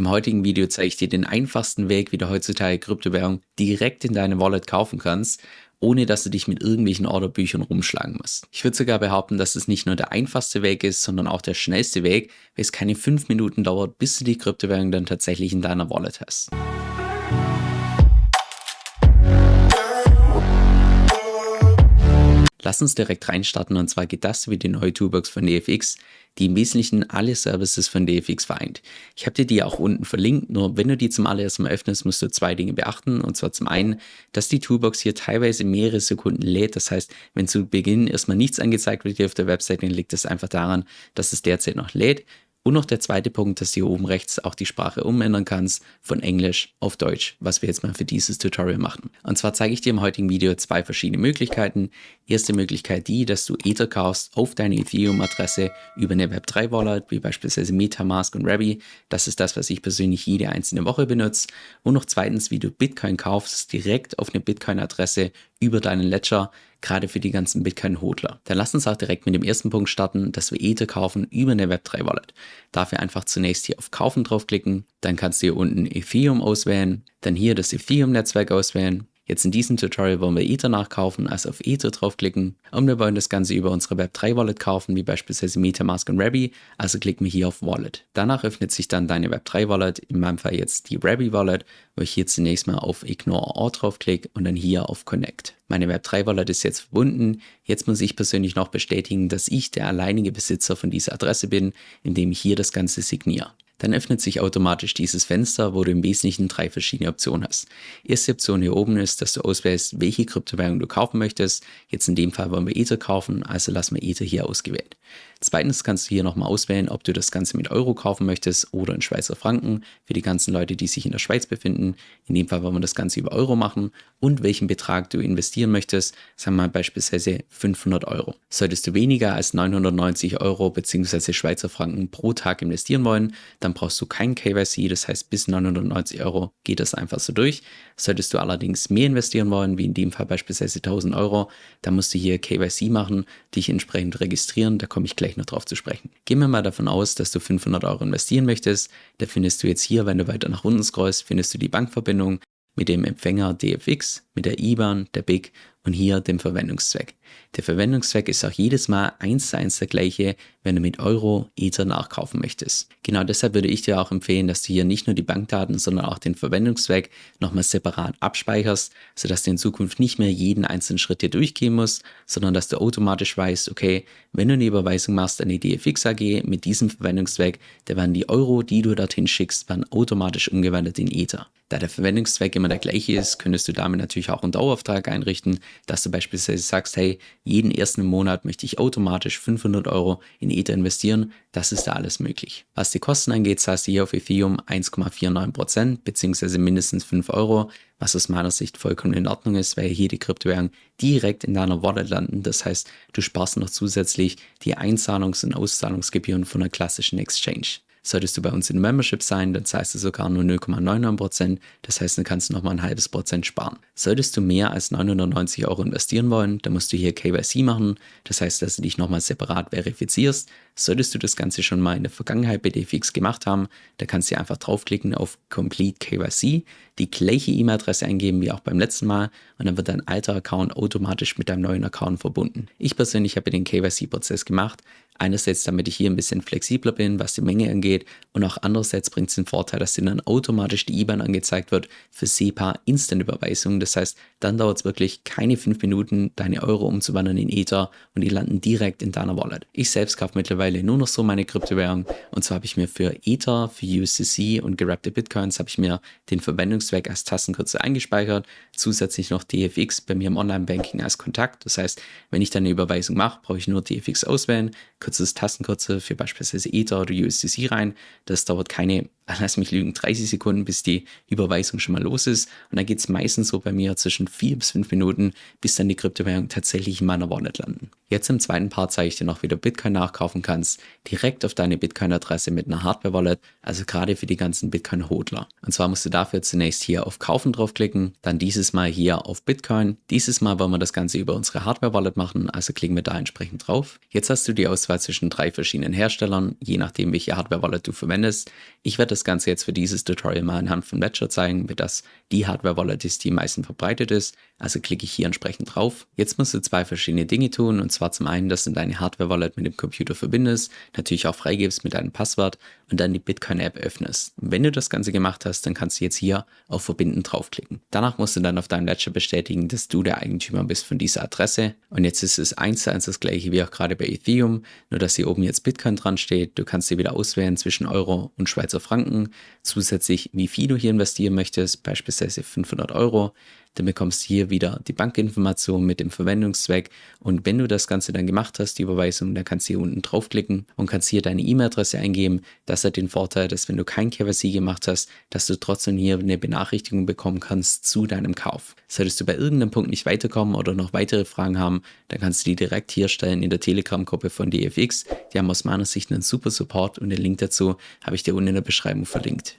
Im heutigen Video zeige ich dir den einfachsten Weg, wie du heutzutage Kryptowährung direkt in deine Wallet kaufen kannst, ohne dass du dich mit irgendwelchen Orderbüchern rumschlagen musst. Ich würde sogar behaupten, dass es nicht nur der einfachste Weg ist, sondern auch der schnellste Weg, weil es keine fünf Minuten dauert, bis du die Kryptowährung dann tatsächlich in deiner Wallet hast. Lass uns direkt reinstarten und zwar geht das wie die neue Toolbox von DFX, die im Wesentlichen alle Services von DFX vereint. Ich habe dir die auch unten verlinkt, nur wenn du die zum allerersten Mal öffnest, musst du zwei Dinge beachten und zwar zum einen, dass die Toolbox hier teilweise mehrere Sekunden lädt, das heißt, wenn zu Beginn erstmal nichts angezeigt wird hier auf der Webseite, dann liegt das einfach daran, dass es derzeit noch lädt. Und noch der zweite Punkt, dass du hier oben rechts auch die Sprache umändern kannst von Englisch auf Deutsch, was wir jetzt mal für dieses Tutorial machen. Und zwar zeige ich dir im heutigen Video zwei verschiedene Möglichkeiten. Erste Möglichkeit die, dass du Ether kaufst auf deine Ethereum-Adresse über eine Web3-Wallet, wie beispielsweise Metamask und Rabi. Das ist das, was ich persönlich jede einzelne Woche benutze. Und noch zweitens, wie du Bitcoin kaufst, direkt auf eine Bitcoin-Adresse über deinen Ledger gerade für die ganzen Bitcoin-Hodler. Dann lass uns auch direkt mit dem ersten Punkt starten, dass wir Ether kaufen über eine Web3-Wallet. Dafür einfach zunächst hier auf Kaufen draufklicken, dann kannst du hier unten Ethereum auswählen, dann hier das Ethereum-Netzwerk auswählen, Jetzt in diesem Tutorial wollen wir Ether nachkaufen, also auf Ether draufklicken und wir wollen das Ganze über unsere Web3 Wallet kaufen, wie beispielsweise Metamask und Rabi, also klicken wir hier auf Wallet. Danach öffnet sich dann deine Web3 Wallet, in meinem Fall jetzt die Rabi Wallet, wo ich hier zunächst mal auf Ignore All draufklicke und dann hier auf Connect. Meine Web3 Wallet ist jetzt verbunden. Jetzt muss ich persönlich noch bestätigen, dass ich der alleinige Besitzer von dieser Adresse bin, indem ich hier das Ganze signiere dann öffnet sich automatisch dieses Fenster, wo du im Wesentlichen drei verschiedene Optionen hast. Erste Option hier oben ist, dass du auswählst, welche Kryptowährung du kaufen möchtest. Jetzt in dem Fall wollen wir Ether kaufen, also lassen wir Ether hier ausgewählt. Zweitens kannst du hier nochmal auswählen, ob du das Ganze mit Euro kaufen möchtest oder in Schweizer Franken für die ganzen Leute, die sich in der Schweiz befinden. In dem Fall wollen wir das Ganze über Euro machen und welchen Betrag du investieren möchtest, sagen wir mal beispielsweise 500 Euro. Solltest du weniger als 990 Euro bzw. Schweizer Franken pro Tag investieren wollen, dann brauchst du kein KYC, das heißt bis 990 Euro geht das einfach so durch. Solltest du allerdings mehr investieren wollen, wie in dem Fall beispielsweise 1000 Euro, dann musst du hier KYC machen, dich entsprechend registrieren, da komme ich gleich gleich noch drauf zu sprechen. Gehen wir mal davon aus, dass du 500 Euro investieren möchtest. Da findest du jetzt hier, wenn du weiter nach unten scrollst, findest du die Bankverbindung mit dem Empfänger DFX, mit der IBAN, der BIC und hier dem Verwendungszweck. Der Verwendungszweck ist auch jedes Mal eins zu eins der gleiche, wenn du mit Euro Ether nachkaufen möchtest. Genau deshalb würde ich dir auch empfehlen, dass du hier nicht nur die Bankdaten, sondern auch den Verwendungszweck nochmal separat abspeicherst, sodass du in Zukunft nicht mehr jeden einzelnen Schritt hier durchgehen musst, sondern dass du automatisch weißt, okay, wenn du eine Überweisung machst an die DFX AG mit diesem Verwendungszweck, dann werden die Euro, die du dorthin schickst, werden automatisch umgewandelt in Ether. Da der Verwendungszweck immer der gleiche ist, könntest du damit natürlich auch einen Dauerauftrag einrichten, dass du beispielsweise sagst, hey, jeden ersten Monat möchte ich automatisch 500 Euro in Ether investieren. Das ist da alles möglich. Was die Kosten angeht, zahlst du hier auf Ethereum 1,49% bzw. mindestens 5 Euro, was aus meiner Sicht vollkommen in Ordnung ist, weil hier die Kryptowährungen direkt in deiner Wallet landen. Das heißt, du sparst noch zusätzlich die Einzahlungs- und Auszahlungsgebühren von einer klassischen Exchange. Solltest du bei uns in Membership sein, dann zahlst du sogar nur 0,99%. Das heißt, dann kannst du nochmal ein halbes Prozent sparen. Solltest du mehr als 990 Euro investieren wollen, dann musst du hier KYC machen. Das heißt, dass du dich nochmal separat verifizierst. Solltest du das Ganze schon mal in der Vergangenheit bei DFX gemacht haben, dann kannst du einfach draufklicken auf Complete KYC, die gleiche E-Mail-Adresse eingeben wie auch beim letzten Mal und dann wird dein alter Account automatisch mit deinem neuen Account verbunden. Ich persönlich habe den KYC-Prozess gemacht, Einerseits, damit ich hier ein bisschen flexibler bin, was die Menge angeht, und auch andererseits bringt es den Vorteil, dass dir dann automatisch die IBAN angezeigt wird für SEPA Instant-Überweisung. Das heißt, dann dauert es wirklich keine fünf Minuten, deine Euro umzuwandeln in Ether und die landen direkt in deiner Wallet. Ich selbst kaufe mittlerweile nur noch so meine Kryptowährung und zwar habe ich mir für Ether, für USDC und gerappte Bitcoins habe ich mir den Verwendungszweck als Tastenkürzel eingespeichert, zusätzlich noch DFX bei mir im Online-Banking als Kontakt. Das heißt, wenn ich dann eine Überweisung mache, brauche ich nur DFX auswählen, kurzes Tastenkürzel für beispielsweise Ether oder USDC rein. Das dauert keine lass mich lügen, 30 Sekunden, bis die Überweisung schon mal los ist. Und dann geht es meistens so bei mir zwischen 4 bis 5 Minuten, bis dann die Kryptowährung tatsächlich in meiner Wallet landen. Jetzt im zweiten Part zeige ich dir noch, wie du Bitcoin nachkaufen kannst, direkt auf deine Bitcoin-Adresse mit einer Hardware-Wallet, also gerade für die ganzen Bitcoin-Hodler. Und zwar musst du dafür zunächst hier auf Kaufen draufklicken, dann dieses Mal hier auf Bitcoin. Dieses Mal wollen wir das Ganze über unsere Hardware-Wallet machen, also klicken wir da entsprechend drauf. Jetzt hast du die Auswahl zwischen drei verschiedenen Herstellern, je nachdem, welche Hardware-Wallet du verwendest. Ich werde das Ganze jetzt für dieses Tutorial mal anhand von Ledger zeigen, wie das die Hardware-Wallet ist, die am meisten verbreitet ist. Also klicke ich hier entsprechend drauf. Jetzt musst du zwei verschiedene Dinge tun und zwar zum einen, dass du deine Hardware-Wallet mit dem Computer verbindest, natürlich auch freigibst mit deinem Passwort und dann die Bitcoin-App öffnest. Wenn du das Ganze gemacht hast, dann kannst du jetzt hier auf Verbinden draufklicken. Danach musst du dann auf deinem Ledger bestätigen, dass du der Eigentümer bist von dieser Adresse. Und jetzt ist es eins zu eins das gleiche wie auch gerade bei Ethereum, nur dass hier oben jetzt Bitcoin dran steht. Du kannst dir wieder auswählen zwischen Euro und Schweizer Franken. Zusätzlich, wie viel du hier investieren möchtest, beispielsweise 500 Euro. Dann bekommst du hier wieder die Bankinformation mit dem Verwendungszweck. Und wenn du das Ganze dann gemacht hast, die Überweisung, dann kannst du hier unten draufklicken und kannst hier deine E-Mail-Adresse eingeben. Das hat den Vorteil, dass wenn du kein KYC gemacht hast, dass du trotzdem hier eine Benachrichtigung bekommen kannst zu deinem Kauf. Solltest du bei irgendeinem Punkt nicht weiterkommen oder noch weitere Fragen haben, dann kannst du die direkt hier stellen in der Telegram-Gruppe von DFX. Die haben aus meiner Sicht einen super Support und den Link dazu habe ich dir unten in der Beschreibung verlinkt.